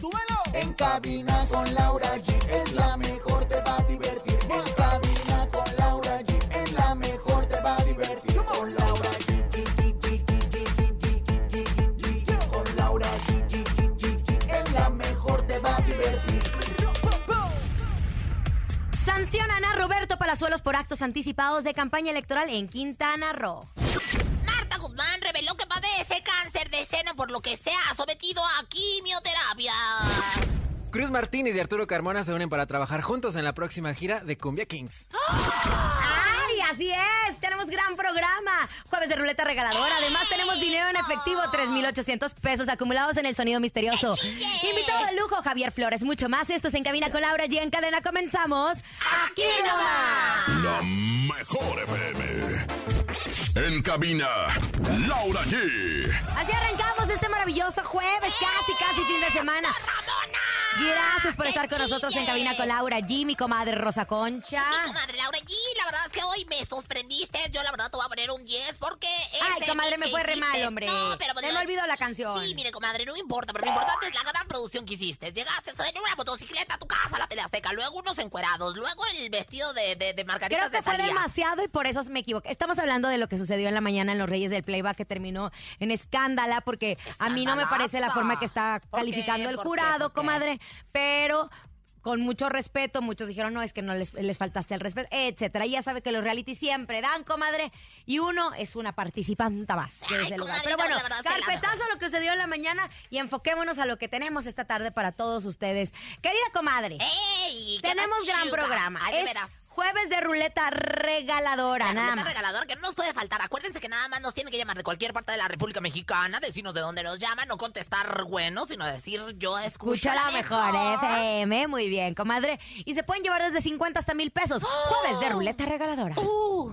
¡Súbelo! En cabina con Laura G es la mejor, te va a divertir. En cabina con Laura G es la mejor, te va a divertir. Con Laura G. Con Laura G. Es la mejor, te va a divertir. Sancionan a Roberto Palazuelos por actos anticipados de campaña electoral en Quintana Roo. Marta Guzmán por lo que se ha sometido a quimioterapia. Cruz Martínez y Arturo Carmona se unen para trabajar juntos en la próxima gira de Cumbia Kings. ¡Ay, así es! Tenemos gran programa. Jueves de ruleta regaladora. Además, tenemos dinero en efectivo, 3,800 pesos acumulados en el sonido misterioso. Invitado de lujo, Javier Flores. Mucho más. Esto es En Cabina con Laura G. En cadena comenzamos. ¡Aquí nomás! La mejor FM. En cabina, Laura G. Así arrancamos este maravilloso jueves, casi, casi fin de semana. Gracias por estar con nosotros en cabina con Laura G, mi comadre Rosa Concha. Mi comadre Laura G, la verdad es que hoy me sorprendiste. Yo la verdad te voy a poner un 10 porque... Ay, comadre, me fue re mal, hombre. No, pero... Se me olvidó la canción. Sí, mire, comadre, no importa, pero lo importante es la gran producción que hiciste. Llegaste en una motocicleta a tu casa, a la Teleazteca, luego unos encuerados, luego el vestido de, de, de margaritas Creo que de fue demasiado y por eso me equivoqué. Estamos hablando de lo que sucedió en la mañana en Los Reyes del Playback que terminó en escándala porque a mí no me parece la forma que está calificando el ¿Por qué? jurado, ¿Por qué? comadre, pero con mucho respeto, muchos dijeron, no, es que no les, les faltaste el respeto, etcétera. Y ya sabe que los reality siempre dan, comadre, y uno es una participanta más de Ay, lugar. comadre, Pero no, bueno, que carpetazo a lo que sucedió en la mañana y enfoquémonos a lo que tenemos esta tarde para todos ustedes. Querida comadre, ¡Ey! tenemos gran programa. Ay, Es. Jueves de ruleta regaladora, La nada ruleta más. que no nos puede faltar. Acuérdense que nada más nos tienen que llamar de cualquier parte de la República Mexicana, decirnos de dónde nos llaman, no contestar bueno, sino decir yo escucho la mejor FM, muy bien, comadre. Y se pueden llevar desde 50 hasta mil pesos. Jueves de ruleta regaladora. Uh,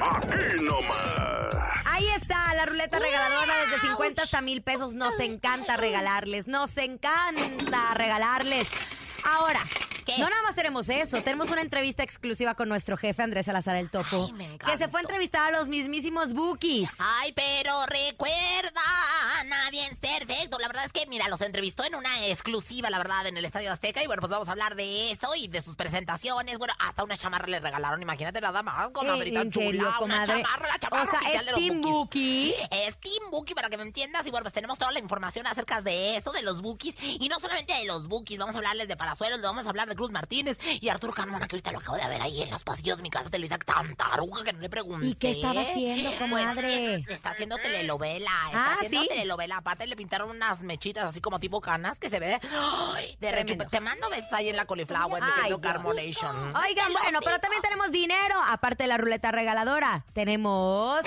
Aquí nomás. Ahí está la ruleta regaladora desde 50 hasta mil pesos. Nos encanta regalarles, nos encanta regalarles. Ahora, ¿Qué? no nada más tenemos eso, tenemos una entrevista exclusiva con nuestro jefe Andrés Salazar el Topo, Ay, me que se fue a entrevistar a los mismísimos Bookies. Ay, pero recuerda, nadie es perfecto. La verdad es que, mira, los entrevistó en una exclusiva, la verdad, en el Estadio Azteca. Y bueno, pues vamos a hablar de eso y de sus presentaciones. Bueno, hasta una chamarra le regalaron, imagínate nada más, comadrita ¿En serio, chula. Una comadre? chamarra, la chamarra O sea, oficial es de los Team Bookies. Bookie. Es Team Bookie, para que me entiendas. Y bueno, pues tenemos toda la información acerca de eso, de los Bookies. Y no solamente de los Bookies, vamos a hablarles de Parazuelos, le vamos a hablar de Cruz Martínez y Arturo Carmona, que ahorita lo acabo de ver ahí en los pasillos de mi casa Televisa, tan taruga que no le pregunté. ¿Y qué estaba haciendo, comadre? Pues, está haciendo telenovela, está Ah, haciendo ¿sí? telenovela. Aparte le pintaron unas mechitas así como tipo canas que se ve ay, de rechupe. Te mando besos ahí en la cauliflower, mi querido. Carmonation. Oigan, bueno, pero también tenemos dinero, aparte de la ruleta regaladora. Tenemos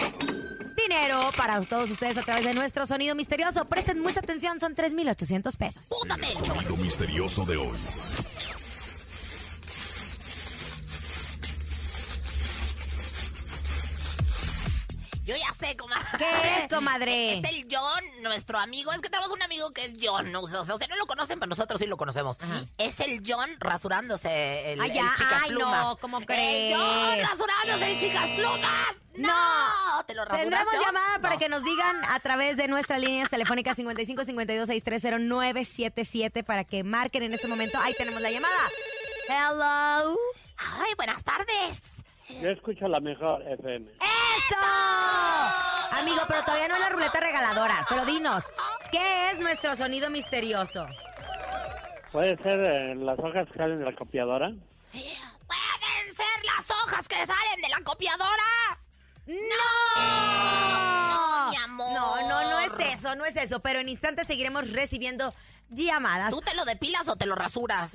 dinero para todos ustedes a través de nuestro sonido misterioso. Presten mucha atención, son 3,800 pesos. Puta El sonido misterioso de hoy. Yo ya sé, comadre. ¿Qué es, comadre? Es el John, nuestro amigo. Es que tenemos un amigo que es John. ¿no? O sea, ustedes no lo conocen, pero nosotros sí lo conocemos. Es el John rasurándose el, Ay, el ya, chicas ay, plumas. no, ¿cómo El crees? John rasurándose el chicas plumas. No, te lo rasuras, Tendremos John? llamada para No. que nos digan a través de nuestras líneas telefónicas 55 52 630 977 para que marquen en este momento. Ahí tenemos la llamada. Hello. Ay, buenas tardes. Yo escucho la mejor FM. ¡Eso! Amigo, pero todavía no es la ruleta regaladora. Pero dinos, ¿qué es nuestro sonido misterioso? ¿Puede ser eh, las hojas que salen de la copiadora? ¿Pueden ser las hojas que salen de la copiadora? ¡No! mi amor. No, no, eso, no es eso, pero en instantes seguiremos recibiendo llamadas. ¿Tú te lo depilas o te lo rasuras?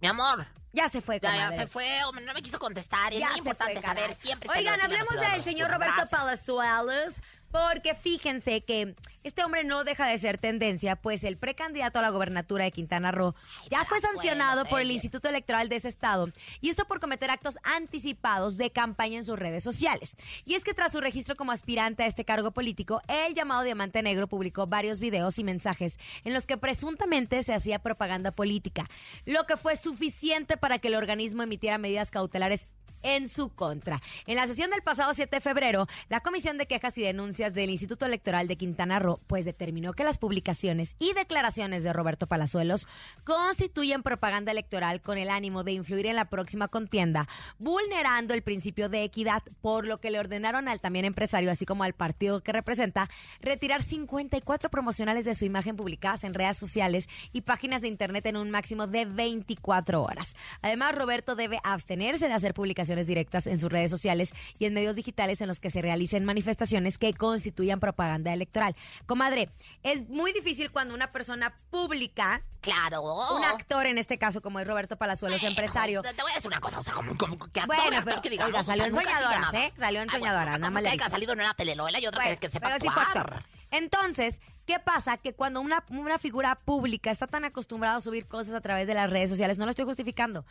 Mi amor. Ya se fue, Ya, ya comadre. se fue, hombre, no me quiso contestar. Es Ya muy importante fue, saber comadre. siempre. se Oigan, hablemos del señor. Roberto. Palazuelos, porque fíjense que este hombre no deja de ser tendencia, pues el precandidato a la gobernatura de Quintana Roo ya fue sancionado por el. Instituto Electoral de ese estado, y esto por cometer actos anticipados de campaña en sus redes sociales. Y es que tras su registro como aspirante a este cargo político, el llamado Diamante Negro publicó varios videos y mensajes en los que presuntamente se hacía propaganda política, lo que fue suficiente para que el organismo emitiera medidas cautelares en su contra. En la sesión del pasado 7 de febrero, la Comisión de Quejas y Denuncias del Instituto Electoral de Quintana Roo pues determinó que las publicaciones y declaraciones de Roberto Palazuelos constituyen propaganda electoral con el ánimo de influir en la próxima contienda, vulnerando el principio de equidad, por lo que le ordenaron al también empresario, así como al partido que representa, retirar 54 promocionales de su imagen publicadas en redes sociales y páginas de internet en un máximo de 24 horas. Además, Roberto debe abstenerse de hacer publicaciones directas en sus redes sociales y en medios digitales en los que se realicen manifestaciones que constituyan propaganda electoral. Comadre, es muy difícil cuando una persona pública, Claro. un actor en este caso como es Roberto Palazuelos, Bueno, empresario, Te, te voy a decir una cosa, o sea, como, como que actor, Bueno, pero, que digamos, oiga, salió o sea, en Soñadoras. ¿eh? Salió en Ay, bueno, Soñadoras, una nada más es le que haya salido en una telenovela y otra Bueno, que, que sepa pero sí actuar. actor. Entonces, ¿qué pasa? Que cuando una, una figura pública está tan acostumbrada a subir cosas a través de las redes sociales, no lo estoy justificando,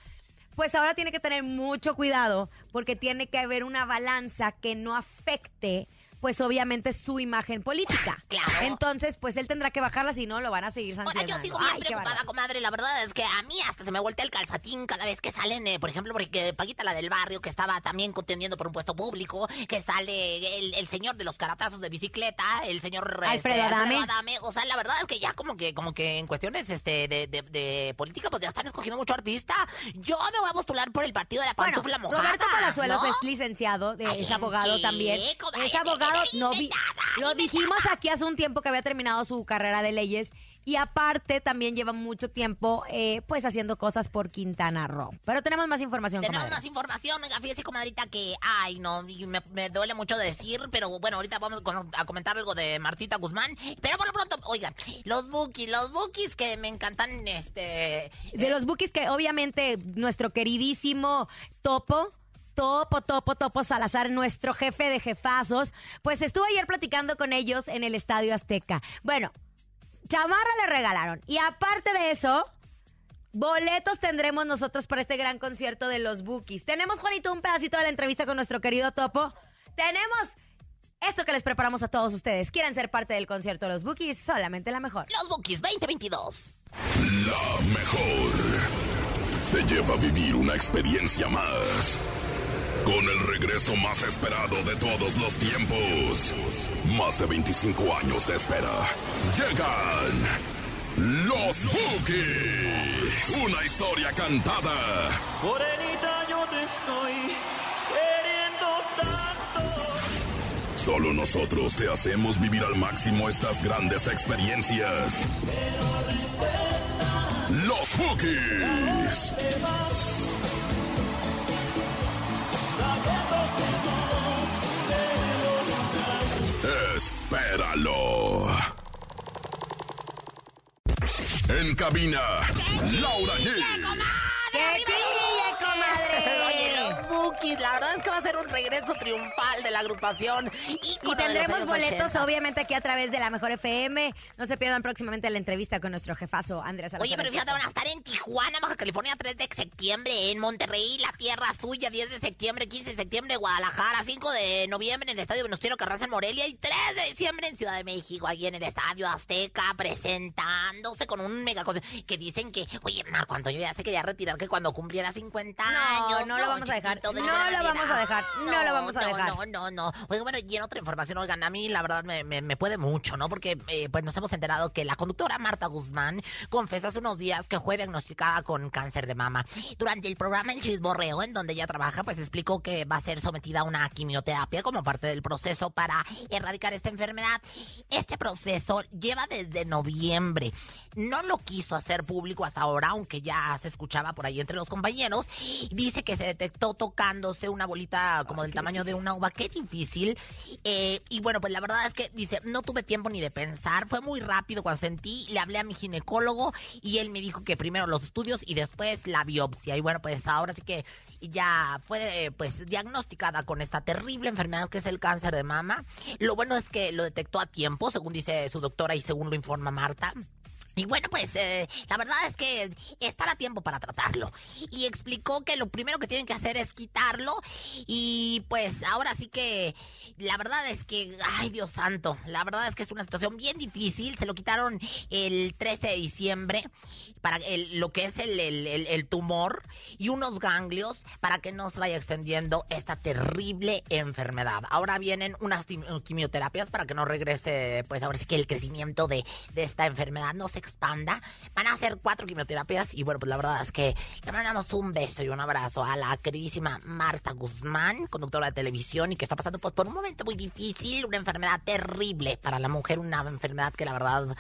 pues ahora tiene que tener mucho cuidado porque tiene que haber una balanza que no afecte pues obviamente su imagen política. Claro. Entonces, pues él tendrá que bajarla, si no lo van a seguir Ahora sancionando. yo sigo bien Ay, preocupada, comadre. La verdad es que a mí hasta se me voltea el calzatín cada vez que salen, eh, por ejemplo, porque Paquita, la del barrio, que estaba también contendiendo por un puesto público, que sale el, el señor de los caratazos de bicicleta, el señor este, Alfredo Adame. O sea, la verdad es que ya como que, como que en cuestiones este de, de- de política, pues ya están escogiendo mucho artista. Yo me voy a postular por el partido de la Bueno, pantufla mojada. Roberto Palazuelos ¿no? es licenciado, Ay, es ¿en abogado qué, también. comadre? Es abogado, Qué no vi- lo dijimos aquí hace un tiempo que había terminado su carrera de leyes y aparte también lleva mucho tiempo eh, pues haciendo cosas por Quintana Roo. Pero tenemos más información, Tenemos comadre. más información, oiga, fíjese, comadrita, que, ay, no, me, me duele mucho decir, pero bueno, ahorita vamos a comentar algo de Martita Guzmán, pero por lo pronto, oigan, los bookies, los bookies que me encantan, este... De los bookies que obviamente nuestro queridísimo Topo, Topo, Topo, Topo Salazar, nuestro jefe de jefazos, pues estuvo ayer platicando con ellos en el Estadio Azteca. Bueno, chamarra le regalaron. Y aparte de eso, boletos tendremos nosotros para este gran concierto de los bookies. Tenemos, Juanito, un pedacito de la entrevista con nuestro querido Topo. Tenemos esto que les preparamos a todos ustedes. ¿Quieren ser parte del concierto de los bookies? Solamente la mejor. Los bookies 2022. La mejor. Te lleva a vivir una experiencia más. Con el regreso más esperado de todos los tiempos. Más de 25 años de espera. Llegan. Los Bookies. Una historia cantada. Morenita, yo te estoy queriendo tanto. Solo nosotros te hacemos vivir al máximo estas grandes experiencias. Los Bookies. En cabina, Laura G. ¡Que chille, comadre! La verdad es que va a ser un regreso triunfal de la agrupación. Y tendremos boletos, 80. obviamente, aquí a través de la Mejor FM. No se pierdan próximamente la entrevista con nuestro jefazo, Andrés. Oye, pero fíjate, van a estar en Tijuana, Baja California, 3 de septiembre, en Monterrey, la tierra suya, 10 de septiembre, 15 de septiembre, Guadalajara, 5 de noviembre en el Estadio Venustiano Carranza en Morelia y 3 de diciembre en Ciudad de México, ahí en el Estadio Azteca, presentándose con un mega cosa que dicen que, oye, Marco Antonio ya se quería retirar que cuando cumpliera 50 No, años. no lo vamos a dejar, de no lo vamos a dejar, no lo vamos a no, dejar. No, no, no. Oiga, bueno, y en otra información, oigan, a mí la verdad me, me, me puede mucho, ¿no? Porque eh, pues nos hemos enterado que la conductora Marta Guzmán confesó hace unos días que fue diagnosticada con cáncer de mama. Durante el programa El Chisborreo, en donde ella trabaja, pues explicó que va a ser sometida a una quimioterapia como parte del proceso para erradicar esta enfermedad. Este proceso lleva desde noviembre. No lo quiso hacer público hasta ahora, aunque ya se escuchaba por ahí entre los compañeros. Dice que se detectó tocando formándose una bolita como del tamaño de una uva. Qué difícil. Eh, y bueno, pues la verdad es que dice, no tuve tiempo ni de pensar. Fue muy rápido cuando sentí. Le hablé a mi ginecólogo y él me dijo que primero los estudios y después la biopsia. Y bueno, pues ahora sí que ya fue eh, pues diagnosticada con esta terrible enfermedad que es el cáncer de mama. Lo bueno es que lo detectó a tiempo, según dice su doctora y según lo informa Marta. Y bueno, pues eh, la verdad es que estará tiempo para tratarlo. Y explicó que lo primero que tienen que hacer es quitarlo. Y pues ahora sí que la verdad es que, ay Dios santo, la verdad es que es una situación bien difícil. Se lo quitaron el 13 de diciembre para el- lo que es el, el- el- tumor y unos ganglios para que no se vaya extendiendo esta terrible enfermedad. Ahora vienen unas quimioterapias para que no regrese, pues ahora sí que el crecimiento de, de esta enfermedad no se expanda. Van a hacer cuatro quimioterapias y bueno, pues la verdad es que le mandamos un beso y un abrazo a la queridísima Marta Guzmán, conductora de televisión y que está pasando pues, por un momento muy difícil, una enfermedad terrible para la mujer, una enfermedad que la verdad,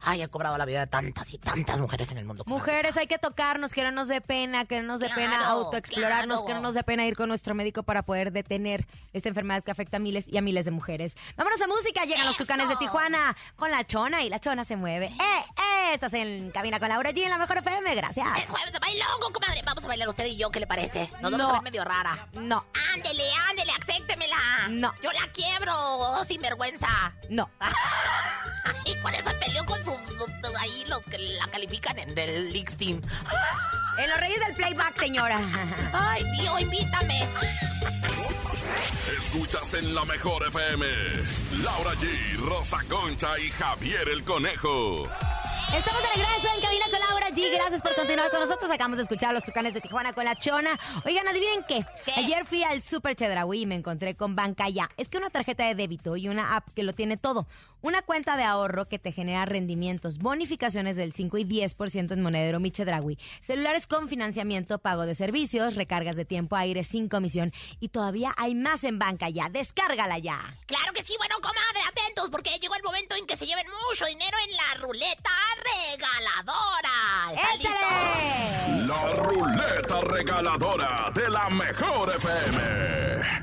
ay, ha cobrado la vida de tantas y tantas mujeres en el mundo. Mujeres, hay que tocarnos, que no nos dé pena, que no nos dé pena autoexplorarnos, claro. que no nos dé pena ir con nuestro médico para poder detener esta enfermedad que afecta a miles y a miles de mujeres. Vámonos a música, llegan los tucanes de Tijuana con la chona y la chona se mueve. ¡Eh, eh! Estás en cabina con Laura G en la mejor FM, gracias. Es jueves de bailongo, comadre. Vamos a bailar usted y yo, ¿qué le parece? Nos vamos No. a ver medio rara. No, Ándele, ándele, acéptemela. No. Yo la quiebro, sin vergüenza. no. Y con eso peleó con sus, sus- ahí los que la califican en el League Team. En los reyes del playback, señora. Ay, Dios, invítame. Escuchas en la mejor FM. Laura G, Rosa Concha y Javier el Conejo. Estamos de regreso en Cabina con Laura G. Gracias por continuar con nosotros. Acabamos de escuchar a los tucanes de Tijuana con la chona. Oigan, adivinen qué. ¿Qué? Ayer fui al Super Chedraui y me encontré con Banca Ya. Es que una tarjeta de débito y una app que lo tiene todo. Una cuenta de ahorro que te genera rendimientos, bonificaciones del 5 y 10% en monedero Mi Chedraui. Celulares con financiamiento, pago de servicios, recargas de tiempo aire sin comisión. Y todavía hay más en Banca Ya. Descárgala ya. Claro que sí, bueno, comadre, atentos, porque llegó el momento en que se lleven mucho dinero en la ruleta regaladora. ¡Échale! La ruleta regaladora de la mejor FM.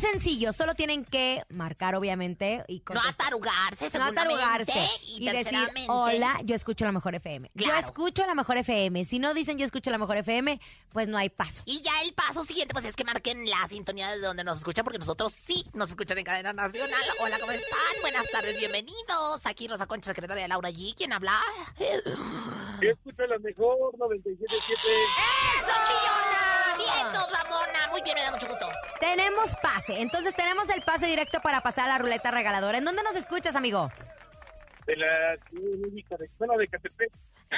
Es sencillo, solo tienen que marcar, obviamente, y No atarugarse, No atarugarse Y, y, decir, hola, yo escucho la mejor FM. Yo escucho la mejor FM. Si no dicen yo escucho la mejor FM, pues no hay paso. Y ya el paso siguiente, pues es que marquen la sintonía de donde nos escuchan, porque nosotros sí nos escuchan en cadena nacional. Hola, ¿cómo están? Buenas tardes, bienvenidos. Aquí Rosa Concha, secretaria de Laura G. ¿Quién habla? Yo escucho la mejor 97.7. ¡Eso, chillona! ¡Vientos, Ramona! Muy bien, me da mucho gusto. Tenemos pase, entonces tenemos el pase directo para pasar a la ruleta regaladora. ¿En dónde nos escuchas, amigo? De la Ciudad de México, de, bueno, de Catepec.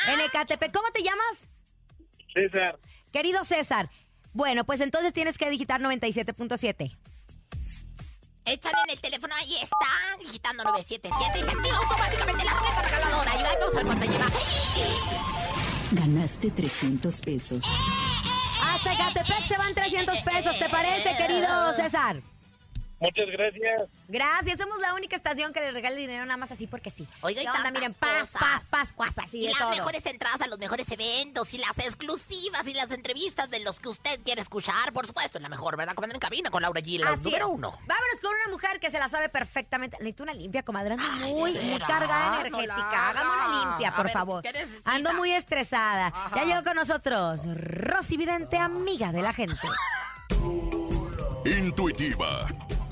En Ecatepec. ¿Cómo te llamas? César. Querido César. Bueno, pues entonces tienes que digitar 97.7. Échale en el teléfono, ahí está, digitando 977 y se activa automáticamente la ruleta regaladora. Y vamos a ver cuánto lleva. Ganaste 300 pesos. Hasta Ecatepec se van 300 pesos, ¿te parece, querido César? Muchas gracias. Gracias, somos la única estación que le regala dinero nada más así porque sí. Oiga, y ¿Qué onda? Miren, paz, paz, paz, paz, así Y de las todo. mejores entradas a los mejores eventos y las exclusivas y las entrevistas de los que usted quiere escuchar, por supuesto, en la mejor, ¿verdad? Comandante en cabina con Laura G, la Así número es. uno. Vámonos con una mujer que se la sabe perfectamente. Necesito una limpia, comadre. Ando Ay, muy, muy cargada no energética. la Hágame una limpia, por ver, favor. Ando muy estresada. Ajá. Ya llegó con nosotros Rosy Vidente, amiga de la gente. Intuitiva,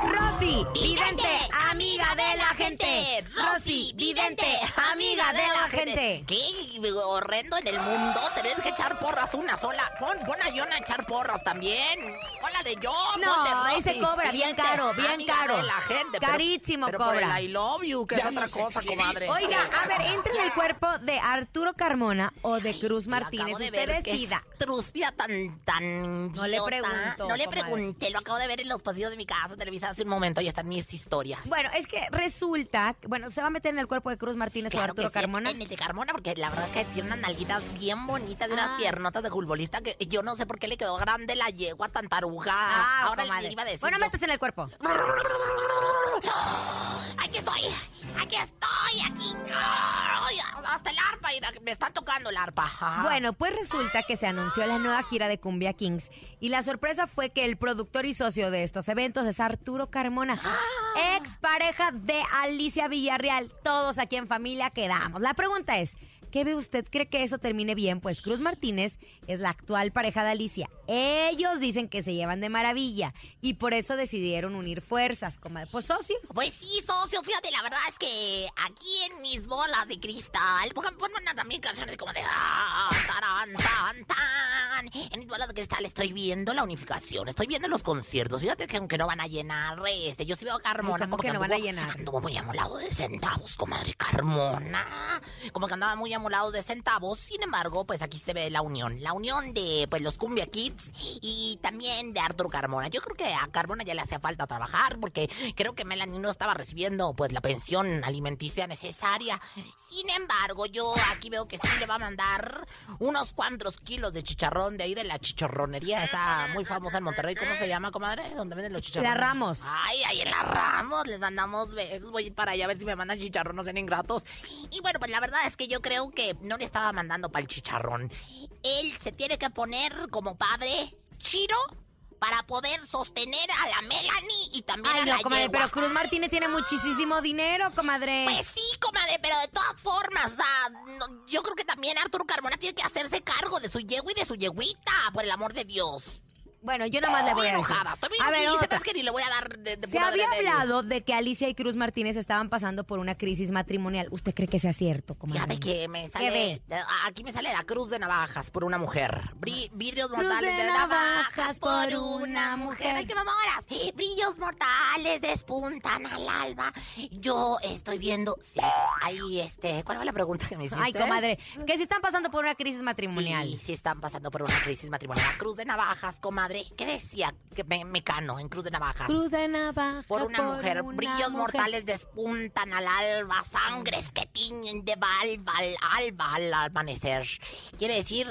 Rosy Vidente, amiga de la gente. Rosy Vidente, amiga de la gente. Qué horrendo en el mundo. Tenés que echar porras una sola. Pon, pon a John a echar porras también. Hola de yo. No, ahí se cobra bien caro, bien caro. De la gente, Carísimo pero por cobra. el I love you, que es otra cosa, comadre. Oiga, a ver, entre en el cuerpo de Arturo Carmona o de Cruz Martínez. de Usted qué decida. Truspida tan, tan. No le pregunto, No le comadre. pregunté. Lo acabo de ver en los pasillos de mi casa, Televisa, hace un momento. Ahí están mis historias. Bueno, es que resulta, bueno, se va a meter en el cuerpo de Cruz Martínez Claro o Arturo que sí, Carmona. En el de Carmona, porque la verdad es que tiene unas nalguitas bien bonitas y unas Ah. piernotas de futbolista que yo no sé por qué le quedó grande la yegua tan taruga. Ah, Ahora le iba a decir. Bueno, yo. métese en el cuerpo. Aquí estoy, aquí estoy, aquí. Hasta el arpa, me están tocando el arpa. Ajá. Bueno, pues resulta que se anunció la nueva gira de Cumbia Kings y la sorpresa fue que el productor y socio de estos eventos es Arturo Carmona, ex pareja de Alicia Villarreal. Todos aquí en familia quedamos. La pregunta es, ¿qué ve usted? ¿Cree que eso termine bien? Pues Cruz Martínez es la actual pareja de Alicia. Ellos dicen que se llevan de maravilla y por eso decidieron unir fuerzas, como pues socios. Pues sí, socio, fíjate, la verdad es que aquí en mis bolas de cristal, ponme también canciones como de ah, tarán, tan, tan. En mis bolas de cristal estoy viendo la unificación, estoy viendo los conciertos. Fíjate que aunque no van a llenar, este, yo sí veo a Carmona. ¿cómo como que no van a llenar? Anduvo muy amolado de centavos, comadre Carmona. Como que andaba muy amolado de centavos. Sin embargo, pues aquí se ve la unión. La unión de pues los Cumbia Kids y también de Arturo Carmona. Yo creo que a Carmona ya le hacía falta trabajar porque creo que Melanie no estaba recibiendo pues la pensión alimenticia necesaria. Sin embargo, yo aquí veo que sí le va a mandar unos cuantos kilos de chicharrón de ahí de la chicharronería esa muy famosa en Monterrey. ¿Cómo se llama, comadre? ¿Dónde venden los chicharrones? La Ramos. Ay, ahí en la Ramos les mandamos besos. Voy a ir para allá a ver si me mandan chicharrón, no sean ingratos. Y bueno, pues la verdad es que yo creo que no le estaba mandando para el chicharrón. Él se tiene que poner como padre chiro para poder sostener a la Melanie y también Ay, a no, la comadre, yegua. pero Cruz Martínez tiene muchísimo dinero, comadre. Pues sí, comadre, pero de todas formas, no, yo creo que también Arturo Carmona tiene que hacerse cargo de su yegua y de su yeguita, por el amor de Dios. Bueno, yo nomás le voy a decir. enojada, estoy muy A ver, me otra. que ni le voy a dar de, de Se pura había de- de- de- hablado de que Alicia y Cruz Martínez estaban pasando por una crisis matrimonial. ¿Usted cree que sea cierto, comadre? Fíjate que me sale. ve? de- Aquí me sale la cruz de navajas por una mujer. Bri- vidrios Cruz mortales de de, navajas navajas por una mujer. ¡Ay, qué mamoras! Brillos mortales despuntan al alba. Yo estoy viendo. Sí, ahí, este. ¿Cuál fue la pregunta que me hiciste? Ay, comadre, que si están pasando por una crisis matrimonial. Sí, sí están pasando por una crisis matrimonial. Cruz de navajas, ¿Qué decía que me, Mecano en Cruz de navajas? Cruz de navajas por una mujer, una brillos mujer. mortales despuntan al alba, sangres que tiñen de alba al alba al amanecer. Quiere decir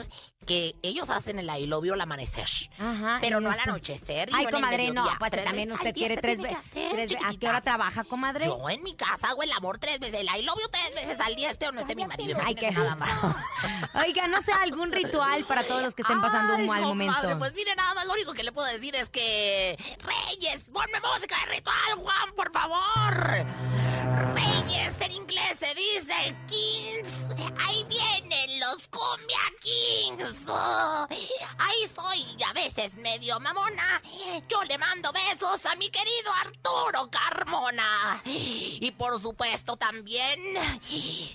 que ellos hacen el ailovio al amanecer, Ajá, pero no al anochecer. Ay, comadre, no, pues también usted quiere tres que veces. ¿A qué hora trabaja, comadre? Yo en mi casa hago el amor tres veces, el ailovio tres veces al día, este o no esté mi marido. Ay, qué- nada más. Oiga, no sé, algún ritual para todos los que estén pasando un mal momento. Pues mire, nada más lo único que le puedo decir es que. Reyes, ponme música de ritual, Juan, por favor. Reyes, en inglés se dice Kings. Ahí vienen los Cumbia Kings. Oh, ahí estoy, a veces medio mamona. Yo le mando besos a mi querido Arturo Carmona. Y por supuesto también,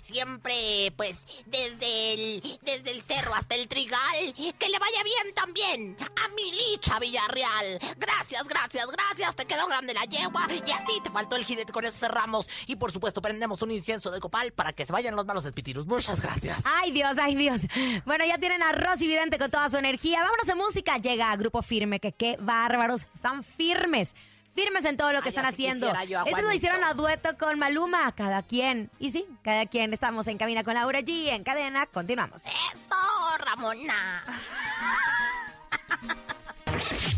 siempre, pues, desde el, desde el cerro hasta el trigal, que le vaya bien también a mi licha Villarreal. Gracias, gracias, gracias. Te quedó grande la yegua y a ti te faltó el jinete. Con eso cerramos. Y por supuesto, prendemos un incienso de copal para que se vayan los malos espíritus. Muchas gracias. Ay, Dios, ay, Dios. Bueno, ya tienen a Rosy Vidente con toda su energía. Vámonos a música. Llega a Grupo Firme, que qué bárbaros. Están firmes. Firmes en todo lo que Ay, están haciendo. Eso lo hicieron a dueto con Maluma. Cada quien. Y sí, cada quien. Estamos en cabina con Laura G. En cadena, continuamos. Eso, Ramona.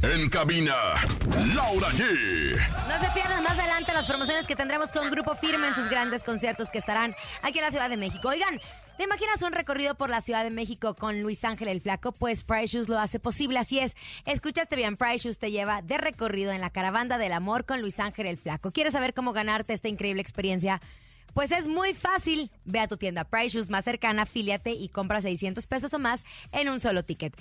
En cabina, Laura G. No se pierdan más adelante las promociones que tendremos con Grupo Firme en sus grandes conciertos que estarán aquí en la Ciudad de México. Oigan, ¿te imaginas un recorrido por la Ciudad de México con Luis Ángel el Flaco? Pues Price Shoes lo hace posible, así es. Escuchaste bien, Price Shoes te lleva de recorrido en la caravana del amor con Luis Ángel el Flaco. ¿Quieres saber cómo ganarte esta increíble experiencia? Pues es muy fácil. Ve a tu tienda Price Shoes más cercana, afíliate y compra 600 pesos o más en un solo ticket.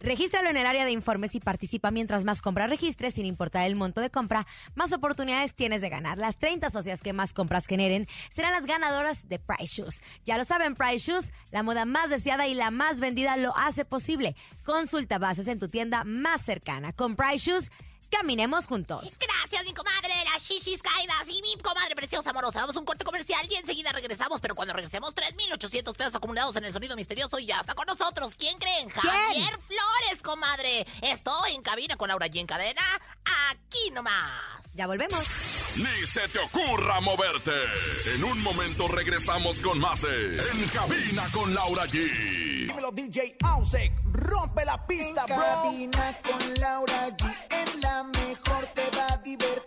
Regístralo en el área de informes y participa mientras más compras registres, sin importar el monto de compra, más oportunidades tienes de ganar. Las 30 socias que más compras generen serán las ganadoras de Price Shoes. Ya lo saben, Price Shoes, la moda más deseada y la más vendida lo hace posible. Consulta bases en tu tienda más cercana. Con Price Shoes, caminemos juntos. Gracias, mi comadre, las shishis caídas y mi comadre preciosa amorosa. Vamos a un corte comercial y enseguida regresamos, pero cuando regresemos, 3,800 pesos acumulados en el sonido misterioso y ya está con nosotros. ¿Quién creen? Javier Flores, comadre. Estoy en cabina con Laura G en cadena, aquí nomás. Ya volvemos. Ni se te ocurra moverte. En un momento regresamos con más de En cabina con Laura G. Dímelo DJ Ausek, rompe la pista, En bro. cabina con Laura G. En la mejor te va a divertir.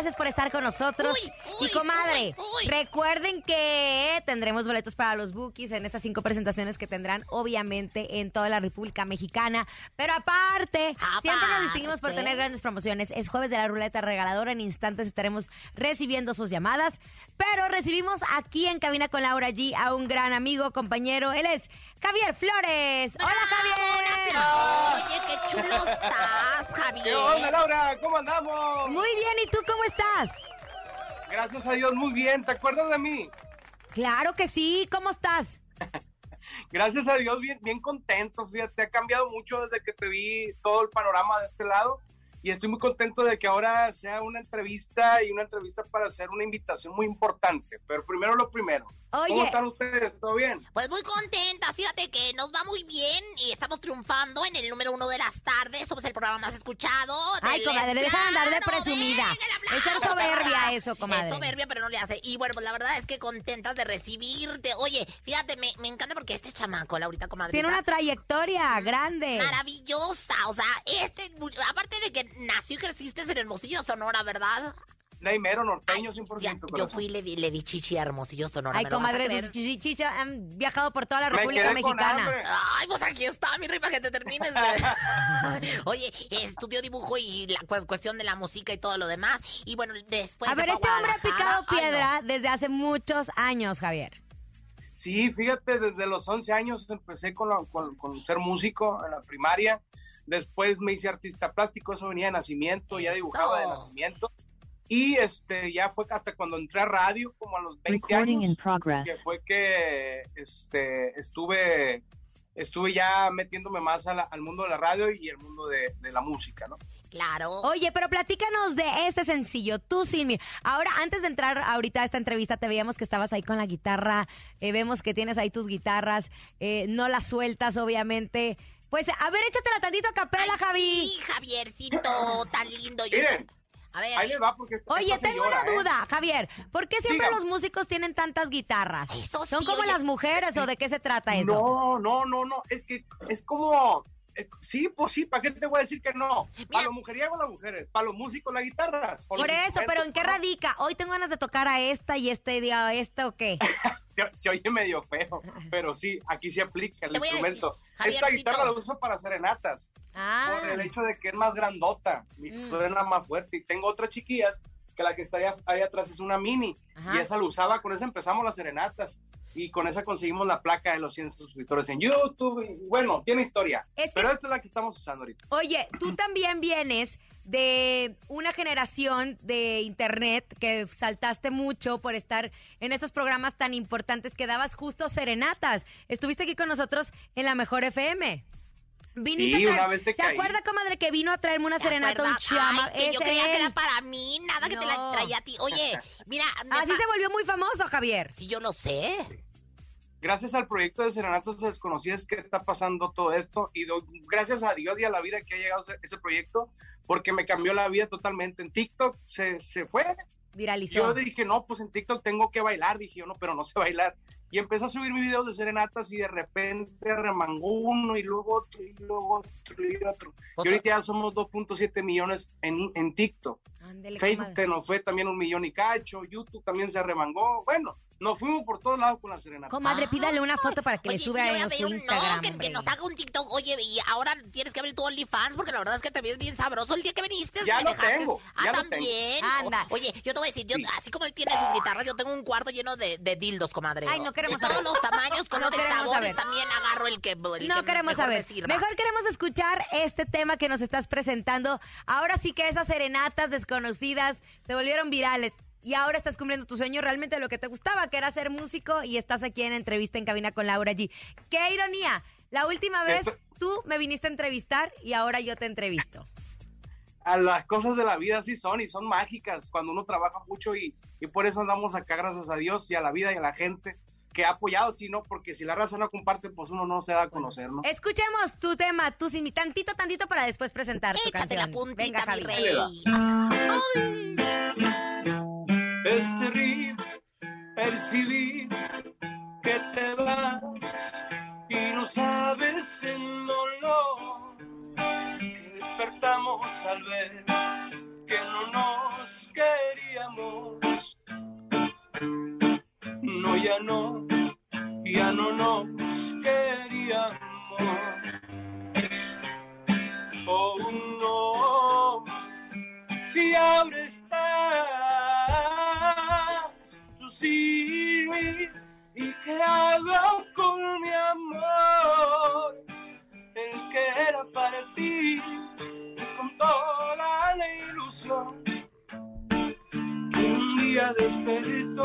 Gracias por estar con nosotros. Comadre, uy, uy. recuerden que tendremos boletos para los bookies en estas cinco presentaciones que tendrán, obviamente, en toda la República Mexicana. Pero aparte, siempre nos distinguimos por tener grandes promociones. Es jueves de la ruleta regaladora. En instantes estaremos recibiendo sus llamadas. Pero recibimos aquí en Cabina con Laura G a un gran amigo, compañero. Él es Javier Flores. Hola, Javier. Oye, qué chulo estás, Javier. ¿Qué onda, Laura? ¿Cómo andamos? Muy bien, ¿y tú cómo estás? Gracias a Dios, muy bien. ¿Te acuerdas de mí? Claro que sí, ¿cómo estás? Gracias a Dios, bien, bien contento. Fíjate, ha cambiado mucho desde que te vi todo el panorama de este lado. Y estoy muy contento de que ahora sea una entrevista y una entrevista para hacer una invitación muy importante. Pero primero lo primero. ¿Cómo están ustedes? ¿Todo bien? Pues muy contenta, fíjate que nos va muy bien y estamos triunfando en el número uno de las tardes. Somos el programa más escuchado. Ay, comadre, deja de andar de presumida. aplauso, Es ser soberbia eso, comadre. Es soberbia, pero no le hace. Y bueno, pues la verdad es que contentas de recibirte. Oye, fíjate, me, me encanta porque este chamaco, Laurita, comadre. Tiene una trayectoria grande. Maravillosa, o sea, este, aparte de que nació y creciste en Hermosillo, Sonora, ¿verdad? Neymero, norteño, Ay, 100%. ya, yo fui y le di, le di chichi a Hermosillo, Sonora. Ay, ¿me lo vas a comadre, sus chichichas han viajado por toda la República Mexicana. Ay, pues aquí está, mi rey, para que te termines. Oye, estudió dibujo y la cu- cuestión de la música y todo lo demás. Y bueno, después A ver, este hombre ha picado Ay, no. piedra desde hace muchos años, Javier. Sí, fíjate, desde los 11 años empecé con, la- con, con ser músico en la primaria. Después me hice artista plástico, eso venía de nacimiento, ya dibujaba de nacimiento. Y este ya fue hasta cuando entré a radio, como a los 20 Recording in años, que progress. fue que este, estuve, estuve ya metiéndome más a la- al mundo de la radio y el mundo de, de la música, ¿no? Claro. Oye, pero platícanos de este sencillo, Tú sin mí. Ahora, antes de entrar ahorita a esta entrevista, te veíamos que estabas ahí con la guitarra, eh, vemos que tienes ahí tus guitarras, eh, no las sueltas, obviamente. Pues, a ver, échatela tantito a capela, Ay, Javi. Sí, Javiercito, tan lindo. Yo- Miren, a ver, ahí les va porque esta Oye, tengo señora, una ¿eh? duda, Javier. ¿Por qué siempre los músicos tienen tantas guitarras? Eso ¿Son sí, como oye. las mujeres o de qué se trata eso? No, no, no, no. Es que es como. Eh, Sí, pues sí, ¿para qué te voy a decir que no? Para los mujeriegos las mujeres, para los músicos las guitarras. Por eso, pero ¿en qué radica? Hoy tengo ganas de tocar a esta y este día a esta o qué. Se, se oye medio feo, pero sí, aquí se aplica el instrumento. decir, Esta guitarra la uso para serenatas, Ah, por el hecho de que es más grandota y Mm. suena más fuerte. Y tengo otras chiquillas que la que está allá, ahí atrás es una mini Ajá. y esa la usaba, con esa empezamos las serenatas. Y con esa conseguimos la placa de los 100 suscriptores en YouTube. Y bueno, tiene historia. Es que- Pero esta es la que estamos usando ahorita. Oye, tú también vienes de una generación de internet que saltaste mucho por estar en estos programas tan importantes que dabas justo serenatas. Estuviste aquí con nosotros en la Mejor FM. Viniste Sí, a traer- una vez te ¿Se caí. acuerda, comadre, que vino a traerme una ¿te serenata un chama? Ay, que yo creía que era para mí, nada que te la No. traía a ti. Oye, mira, Así se volvió muy famoso, Javier. Sí, yo lo sé. gracias al proyecto de Serenatas Desconocidas que está pasando todo esto y doy gracias a Dios y a la vida que ha llegado ese, ese proyecto porque me cambió la vida totalmente. En TikTok se, se fue. Viralizó. Yo dije, no, pues en TikTok tengo que bailar. Dije yo, no, pero no sé bailar. Y empecé a subir mis videos de serenatas y de repente remangó uno y luego otro y luego otro y otro. Y ahorita ya somos 2.7 millones en, en TikTok. Ándele, Facebook que nos fue también un millón y cacho. YouTube también se remangó. Bueno, nos fuimos por todos lados con la serenata. Comadre, pídale una foto para que Oye, le sí, voy a, pedir su un- Instagram. No, que, nos haga un TikTok. Oye, y ahora tienes que abrir tu OnlyFans porque la verdad es que te ves bien sabroso. El día que viniste, Ya me lo dejaste- tengo, Ah, ya también. Anda. Oye, yo te voy a decir, yo, Sí. así como él tiene sus guitarras, yo tengo un cuarto lleno de, de dildos, comadre. Ay, no queremos De todos saber. los tamaños, colores, queremos sabores. saber. También agarro el que. el No que queremos mejor saber. me. Mejor queremos escuchar este tema que nos estás presentando. Ahora sí que esas serenatas desconocidas se volvieron virales. Y ahora estás cumpliendo tu sueño realmente de lo que te gustaba, que era ser músico, y estás aquí en entrevista en cabina con Laura G. ¡Qué ironía! La última vez Eso- tú me viniste a entrevistar y ahora yo te entrevisto. a las cosas de la vida así son y son mágicas cuando uno trabaja mucho y, y por eso andamos acá gracias a Dios y a la vida y a la gente que ha apoyado, si no, porque si la raza no comparte, pues uno no se da a conocer, ¿no? Escuchemos tu tema, tú sin mi tantito, tantito para después presentar tu Échate la puntita, Venga, mi rey. Es terrible percibir que te vas y no sabes el dolor que despertamos al ver que no nos queríamos. No, ya no, ya no nos queríamos. Oh, no, y ahora está ¿y qué hago con mi amor? El que era para ti, con toda la ilusión que un día despertó.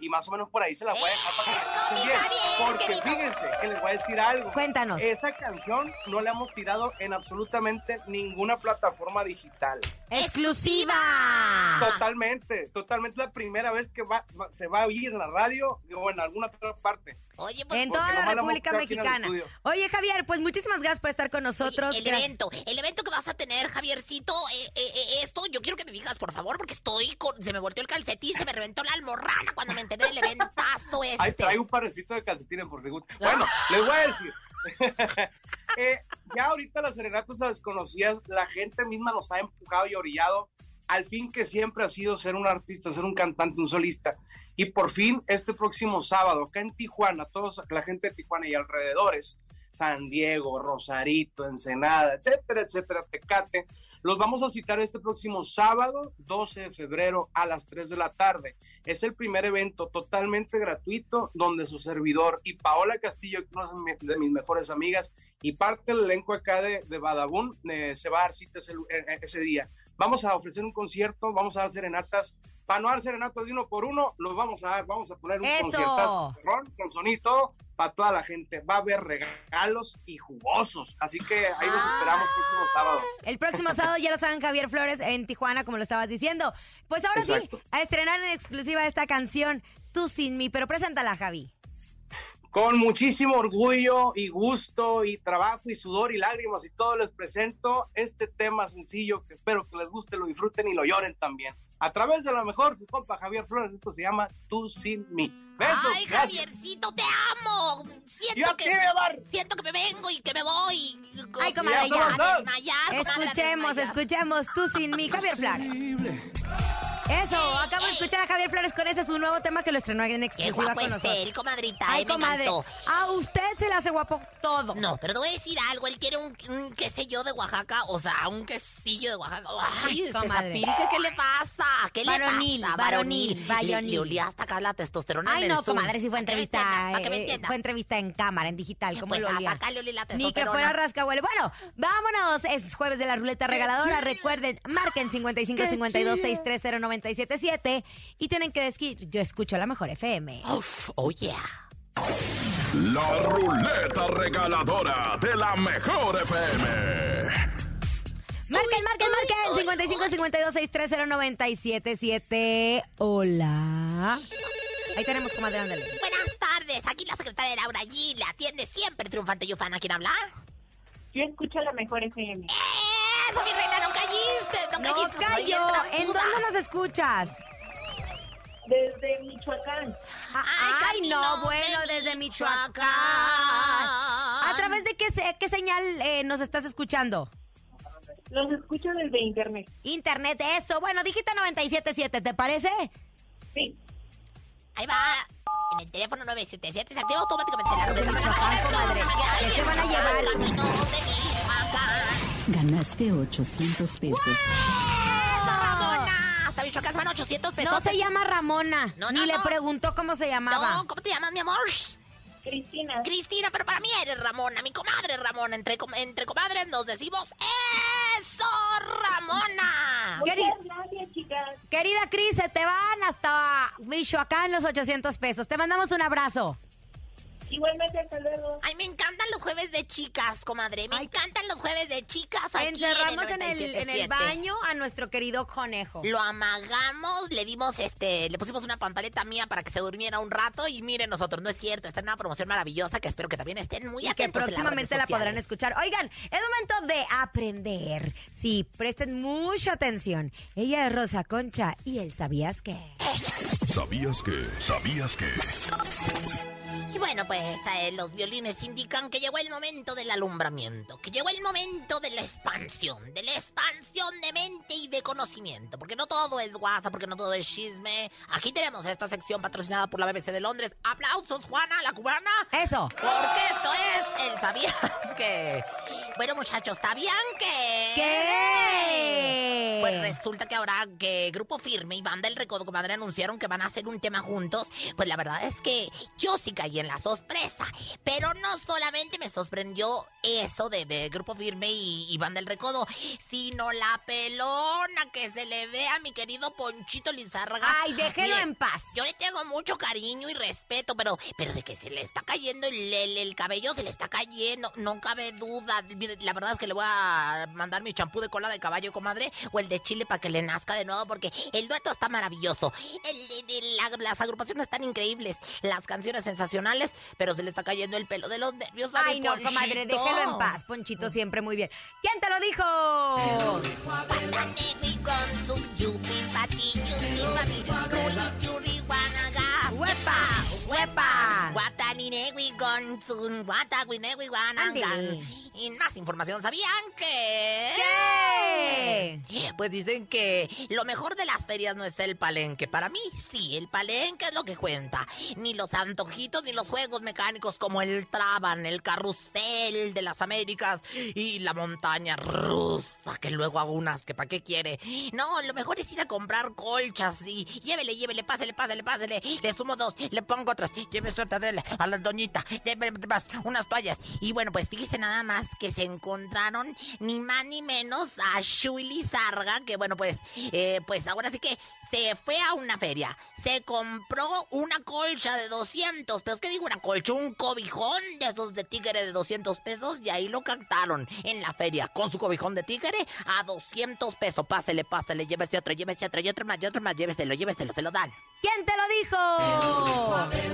Y más o menos por ahí se la voy a dejar para que bien. Porque fíjense que les voy a decir algo. Cuéntanos. Esa canción no la hemos tirado en absolutamente ninguna plataforma digital. ¡Exclusiva! Totalmente, totalmente la primera vez que va, va- se va a oír en la radio o en alguna otra parte. Oye, pues En Porque toda la nomás la República hemos quedado aquí en el Mexicana. estudio. Oye, Javier, pues muchísimas gracias por estar con nosotros. el evento, el evento que vas a tener, Javiercito, eh, eh, eh, esto yo quiero que me digas, por favor, porque estoy con, se me volteó el calcetín, se me reventó la almorrana cuando me enteré del eventazo este. Ahí traigo un parecito de calcetines por segundo. Bueno, les voy a decir. Eh, ya ahorita las serenatas desconocidas, la gente misma nos ha empujado y orillado al fin que siempre ha sido ser un artista, ser un cantante, un solista. Y por fin, este próximo sábado, acá en Tijuana, todos, la gente de Tijuana y alrededores, San Diego, Rosarito, Ensenada, etcétera, etcétera, Tecate, los vamos a citar este próximo sábado, 12 de febrero, a las 3 de la tarde. Es el primer evento totalmente gratuito donde su servidor y Paola Castillo, una de mis mejores amigas, y parte del elenco acá de, de Badabun, eh, se va a dar cita ese, eh, ese día. Vamos a ofrecer un concierto, vamos a dar serenatas. Para no dar serenatas de uno por uno, los vamos a dar, vamos a poner un ¡Eso! concierto con todo para toda la gente. Va a haber regalos y jugosos. Así que ahí los esperamos el próximo sábado. El próximo sábado ya lo saben Javier Flores en Tijuana, como lo estabas diciendo. Pues ahora Exacto. sí, a estrenar en exclusiva esta canción, Tú sin mí, pero preséntala, Javi. Con muchísimo orgullo y gusto y trabajo y sudor y lágrimas y todo les presento este tema sencillo que espero que les guste, lo disfruten y lo lloren también. A través de lo mejor, su compa Javier Flores, esto se llama Tú sin mí. Besos, Ay, gracias. Javiercito, te amo. Siento Yo que siento que me vengo y que me voy. Ay, comadre, Ya desmayar, comadre, a Escuchemos, desmayar. escuchemos, Tú sin mí, Javier Flores. Eso, acabo de escuchar a Javier Flores con ese su nuevo tema que lo estrenó en Qué exclusiva guapo con es nosotros. él, comadrita. Ay, eh, me comadre, encantó. a usted se le hace guapo todo. No, pero te voy a decir algo. Él quiere un, un qué sé yo de Oaxaca. O sea, un quesillo de Oaxaca. Ay, Ay, este. Zapirque, ¿qué le pasa? ¿Qué Varonil, le pasa? varonil, varonil. Le, olía hasta acá la testosterona. Ay, en el no, Zoom. comadre, si fue Pa' que me entrevista, entiendas, pa' que me eh, entiendas. fue entrevista en cámara, en digital, ¿cómo Pues lo olía? acá le olía la Ni que testosterona. fuera rascahuele. Bueno, vámonos. Es jueves de la ruleta regaladora. Recuerden, marquen 55 52 630 977 y tienen que decir, yo escucho la mejor FM. Uf, oh yeah. La ruleta regaladora de la mejor FM. Marquen, marquen, marquen. 55 52 630 977 Hola. Ahí tenemos, comadre, ándale. Buenas tardes. Aquí la secretaria Laura G. Le atiende siempre triunfante y ufana. ¿Quién habla? Yo escucho la mejor FM. ¡Eso, mi reina! ¡No calliste! ¡No No calliste! bien cayó. ¿En dónde nos escuchas? Desde Michoacán. Ah, Ay, no, camino bueno, de desde Michoacán. Michoacán. ¿A través de qué, se- qué señal eh, nos estás escuchando? Los escucho desde internet. Internet, eso. Bueno, dígita 977, ¿te parece? Sí. Ahí va. En el teléfono 977 se activa automáticamente la. ¿Qué se van a llevar? Camino de Michoacán. Ganaste 800 pesos. ¡Eso, Ramona! Hasta Michoacán se van 800 pesos. No se llama Ramona. No, Ni no, le no. preguntó cómo se llamaba. No, ¿cómo te llamas, mi amor? Cristina. Cristina, pero para mí eres Ramona, mi comadre Ramona. Entre, com- entre comadres nos decimos ¡Eso, Ramona! Muchas Querida- gracias, chicas. Querida Cris, se te van hasta Michoacán los 800 pesos. Te mandamos un abrazo. Igualmente, hasta luego. Ay, me encantan los jueves de chicas, comadre. Me Ay. encantan los jueves de chicas aquí Encerramos en en el, en el 97.7. baño a nuestro querido conejo. Lo amagamos, le dimos este, le pusimos una pantaleta mía para que se durmiera un rato y miren nosotros, no es cierto, está en una promoción maravillosa que espero que también estén muy y que atentos en las próximamente la podrán escuchar. Oigan, es momento de aprender. Sí, presten mucha atención. Ella es Rosa Concha y él sabías que. ¿Sabías que? ¿Sabías que? Bueno, pues eh, los violines indican que llegó el momento del alumbramiento, que llegó el momento de la expansión, de la expansión de mente y de conocimiento, porque no todo es guasa, porque no todo es chisme. Aquí tenemos esta sección patrocinada por la BBC de Londres. Aplausos, Juana, la cubana. Eso. Porque esto es el ¿Sabías que? Bueno, muchachos, ¿sabían que? ¿Qué? Pues resulta que ahora que Grupo Firme y Banda El Recodo, comadre, anunciaron que van a hacer un tema juntos. Pues la verdad es que yo sí caí en la sorpresa. Pero no solamente me sorprendió eso de, de Grupo Firme y, y Banda El Recodo, sino la pelona que se le ve a mi querido Ponchito Lizárraga. Ay, déjelo Mire, en paz. Yo le tengo mucho cariño y respeto, pero, pero de que se le está cayendo el, el- el cabello, se le está cayendo, no cabe duda. Mire, la verdad es que le voy a mandar mi champú de cola de caballo, comadre, o el de chile para que le nazca de nuevo, porque el dueto está maravilloso. El- la- las agrupaciones están increíbles, las canciones sensacionales, pero se le está cayendo el pelo de los nervios. a mi Ay, no, comadre, Ponchito. déjelo en paz. Ponchito siempre muy bien. ¿Quién te lo dijo? ¡Huepa! ¡Huepa! Y más información, ¿sabían que? ¿Qué? Pues dicen que lo mejor de las ferias no es el palenque. Para mí, sí, el palenque es lo que cuenta. Ni los antojitos ni los juegos mecánicos como el Traban, el carrusel de las Américas y la montaña rusa, que luego hago unas que para qué quiere. No, lo mejor es ir a comprar colchas y llévele, llévele, pásele, pásele, pásele. Le sumo dos, le pongo otras, llévese otra de a la doñita, unas toallas. Y bueno, pues fíjese nada más que se encontraron ni más ni menos a Shui Lizarga, que bueno, pues, eh, pues ahora sí que se fue a una feria, se compró una colcha de 200 pesos. ¿Qué digo una colcha? Un cobijón de esos de tigre de 200 pesos y ahí lo captaron en la feria con su cobijón de tigre a 200 pesos. Pásele, pásele, llévese otro, llévese otro y otro más, y otro más, lléveselo, lléveselo, se lo dan. ¿Quién te lo dijo?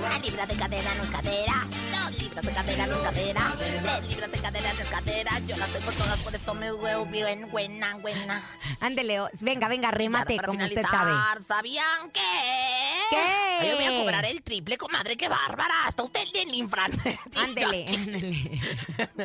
Una libra de cadera no es cadera. Dos libras de cadera no es cadera. Tres libras de cadera no es cadera. Yo las tengo todas, por eso me veo bien buena, buena. Ándele, o- venga, venga, remate, como usted finalizar, ¿Sabían qué? ¿Qué? Ay, Yo voy a cobrar el triple, comadre, qué bárbara. Hasta usted en infran. Ándele, ándele.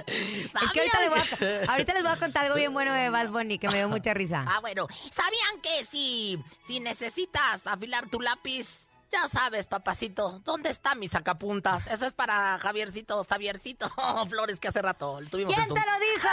Es que ahorita, le voy a- ahorita les voy a contar algo bien bueno de Bad Bunny que me dio mucha risa. Ah, bueno. ¿Sabían que si, si necesitas afilar tu lápiz, ya sabes, papacito, ¿dónde está mi sacapuntas? Eso es para Javiercito, Javiercito Flores, que hace rato tuvimos ¿Quién en te lo dijo?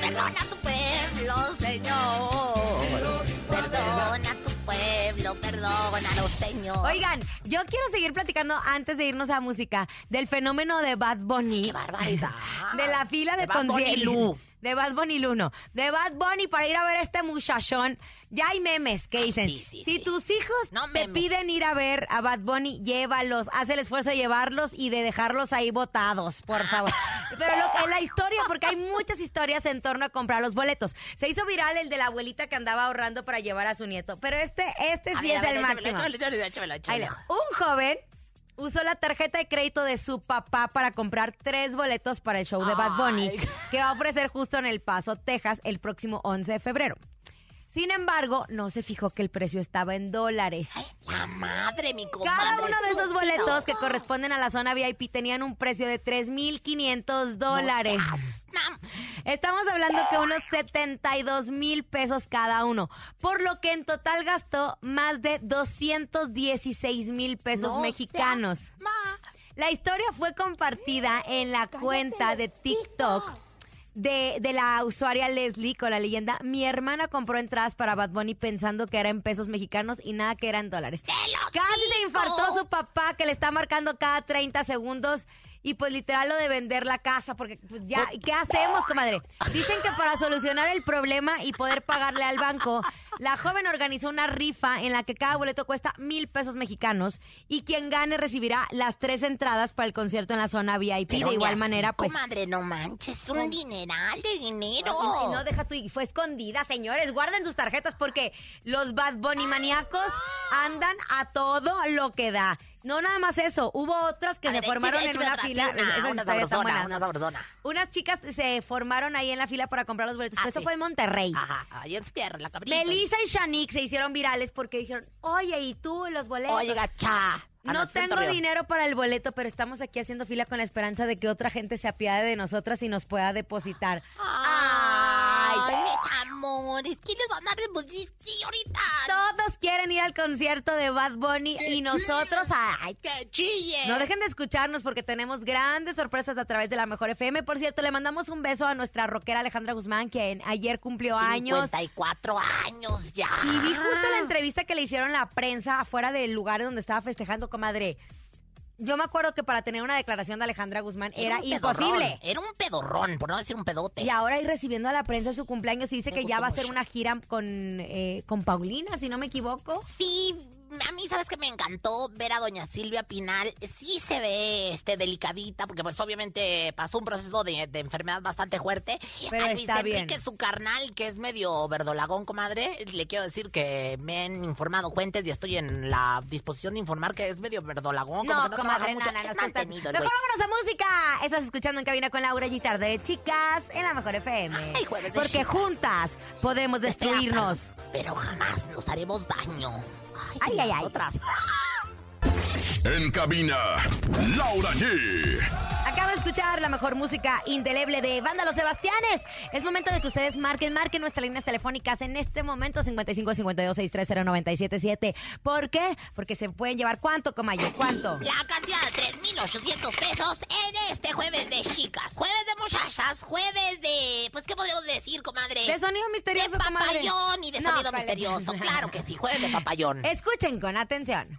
Perdona tu pueblo, Señor. Perdona tu pueblo, perdónalo, Señor. Oigan, yo quiero seguir platicando antes de irnos a música del fenómeno de Bad Bunny. ¡Qué barbaridad! De la fila de, De Bad Bunny conciertos. Lu. De Bad Bunny Luno. De Bad Bunny para ir a ver a este muchachón. Ya hay memes que dicen, sí, sí, si sí. tus hijos No te piden ir a ver a Bad Bunny, llévalos. Haz el esfuerzo de llevarlos y de dejarlos ahí botados, por favor. Pero lo que la historia, porque hay muchas historias en torno a comprar los boletos. Se hizo viral el de la abuelita que andaba ahorrando para llevar a su nieto. Pero este, este sí es el máximo. Un joven usó la tarjeta de crédito de su papá para comprar tres boletos para el show de Bad Bunny Ay. que va a ofrecer justo en El Paso, Texas, el próximo 11 de febrero. Sin embargo, no se fijó que el precio estaba en dólares. La madre, mi. Cada uno de esos boletos que corresponden a la zona VIP tenían un precio de 3.500 dólares. Estamos hablando que unos 72 mil pesos cada uno, por lo que en total gastó más de 216 mil pesos No mexicanos. La historia fue compartida en la cuenta de TikTok de, de la usuaria Leslie con la leyenda Mi hermana compró entradas para Bad Bunny pensando que era en pesos mexicanos y nada que eran dólares. Casi se infartó su papá que le está marcando cada 30 segundos y pues literal lo de vender la casa porque pues ya, ¿qué hacemos, comadre? Dicen que para solucionar el problema y poder pagarle al banco, la joven organizó una rifa en la que cada boleto cuesta mil pesos mexicanos y quien gane recibirá las tres entradas para el concierto en la zona VIP. Pero de igual manera, pues... Comadre, no manches, un dineral de dinero. No, no, deja tu... Fue escondida, señores. Guarden sus tarjetas porque los Bad Bunny maníacos andan a todo lo que da. No nada más eso, hubo otras que A se ver, formaron en una fila. una, Esas una sabrosona, buenas. una sabrosona. Unas chicas se formaron ahí en la fila para comprar los boletos. Ah, pero eso sí. fue en Monterrey. Ajá, ahí en Tierra, la cabrita. Melissa y Shanique se hicieron virales porque dijeron, oye, ¿y tú los boletos? Oye, gacha. Ah, No tengo dinero para el boleto, pero estamos aquí haciendo fila con la esperanza de que otra gente se apiade de nosotras y nos pueda depositar. Mis amores, ¿quién les va a deposición ahorita? Todos quieren ir al concierto de Bad Bunny y nosotros, ay, ¡Que chille! no dejen de escucharnos porque tenemos grandes sorpresas a través de la Mejor FM. Por cierto, le mandamos un beso a nuestra rockera Alejandra Guzmán, quien ayer cumplió años. 54 años ya. Y vi justo la entrevista que le hicieron la prensa afuera del lugar donde estaba festejando, comadre. Yo me acuerdo que para tener una declaración de Alejandra Guzmán era, imposible. Era un pedorrón, por no decir un pedote. Y ahora ir recibiendo a la prensa en su cumpleaños y dice Me que ya va a hacer mucho. una gira con, eh, con Paulina, si no me equivoco. Sí, a mí sabes que me encantó ver a doña Silvia Pinal. Sí se ve este delicadita, porque pues obviamente pasó un proceso de, de enfermedad bastante fuerte. Pero a Luis está bien. Enrique, su carnal, que es medio verdolagón, comadre, le quiero decir que me han informado fuentes y estoy en la disposición de informar que es medio verdolagón. como No, que no comadre, trabaja mucho. nana, no Es mantenido Mejor vámonos a música. Estás escuchando en cabina con Laura y tarde de chicas en la Mejor FM. Ay, jueves de Porque chicas. juntas podemos destruirnos. Pero jamás nos haremos daño. Ay, ay, ay. nosotras. En cabina, Laura G. Acabo de escuchar la mejor música indeleble de Banda Los Sebastianes. Es momento de que ustedes marquen, marquen nuestras líneas telefónicas en este momento 55 52 630 977. ¿Por qué? Porque se pueden llevar cuánto, Comayo, cuánto. La cantidad de 3.800 pesos en este jueves de chicas. Jueves de muchachas, jueves de... Pues, ¿qué podríamos decir, comadre? De sonido misterioso, De comadre. papayón y de sonido misterioso. Claro que sí, jueves de papayón. Escuchen con atención.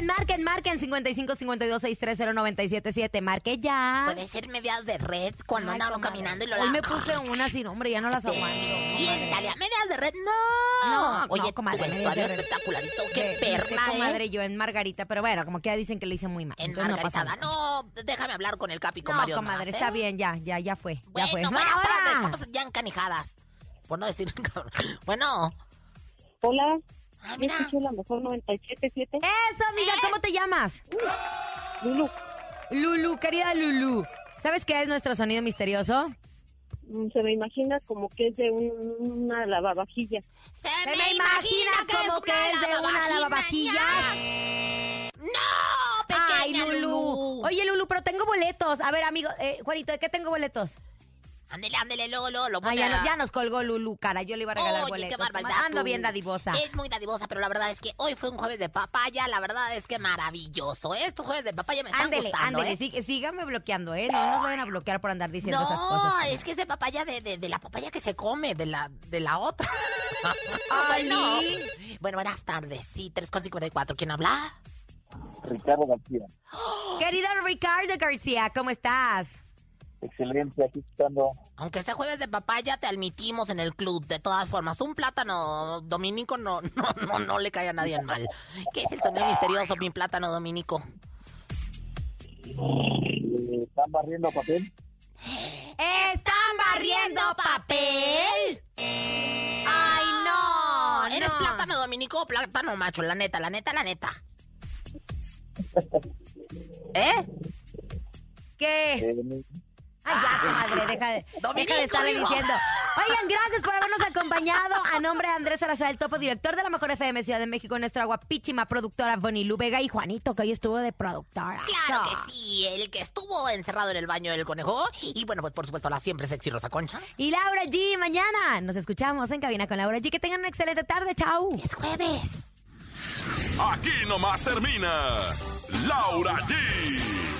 Marquen, marquen, marquen 55 52 630 977. Marque ya. Puede ser medias de red cuando Ay, anda uno comadre. caminando y lo Hoy la- me puse una sin hombre, ya no las aguanto. Bien, Talia, medias de red, no. No, Oye, no, comadre, tu vestuario espectacularito, qué perla, ¿eh? comadre, yo en Margarita, pero bueno, como que ya dicen que lo hice muy mal. En entonces no pasa Margaritada, nada. no, déjame hablar con el Capi con No, comadre, más, está ¿eh? bien, ya, ya, ya fue. ya Bueno, fue. buenas ¡Ahora! tardes, estamos ya encanijadas. Por no decir... bueno, Hola, ah, mira, escucho la mejor 97.7. Eso, amiga, ¿cómo te llamas? Lulu, Lulu, querida Lulu. ¿Sabes qué es nuestro sonido misterioso? mm, se me imagina como que es de un- una lavavajillas. se, Se me imagina como que es de una lavavajillas. No, pequeña Ay, Lulu. Oye, Lulu, pero tengo boletos. A ver, amigo, eh, Juanito, ¿de qué tengo boletos? Ándele, ándele, Lolo, lo Ah, ya, a- no- ya nos colgó Lulu, cara. Yo le iba a regalar Oye, boletos. qué barbaridad. Ando tú. bien dadivosa. Es muy dadivosa, pero la verdad es que hoy fue un jueves de papaya. La verdad es que maravilloso. Estos jueves de papaya me están Ándele, gustando, ándele, ¿eh? sí- síganme bloqueando, ¿eh? No nos vayan a bloquear por andar diciendo esas cosas. No, es que es de papaya de, de, de la papaya que se come, de la, de la otra. Ay. bueno, bueno, buenas tardes. Sí, 3.54. ¿Quién habla? Ricardo García. Querido Ricardo García, ¿cómo estás? Excelente, aquí estando. Aunque sea jueves de papaya, te admitimos en el club. De todas formas, un plátano dominico no, no, no, no le cae a nadie en mal. ¿Qué es el sonido misterioso, mi plátano dominico? ¿Están barriendo papel? ¡Están barriendo papel! ¡Ay, no! ¿Eres no. plátano dominico o plátano macho? La neta, la neta, la neta. ¿Eh? ¿Qué es? Eh, Ay, ya, comadre, deja de, deja de estarle diciendo. Oigan, gracias por habernos acompañado. A nombre de Andrés Salazar, el topo director de la Mejor FM Ciudad de México, nuestra guapísima productora Bonnie Lu Vega y Juanito, que hoy estuvo de productora. Claro que sí, el que estuvo encerrado en el baño del conejo. Y bueno, pues por supuesto, la siempre sexy Rosa Concha. Y Laura G, mañana nos escuchamos en Cabina con Laura G. Que tengan una excelente tarde. Chau. Es jueves. Aquí nomás termina Laura G,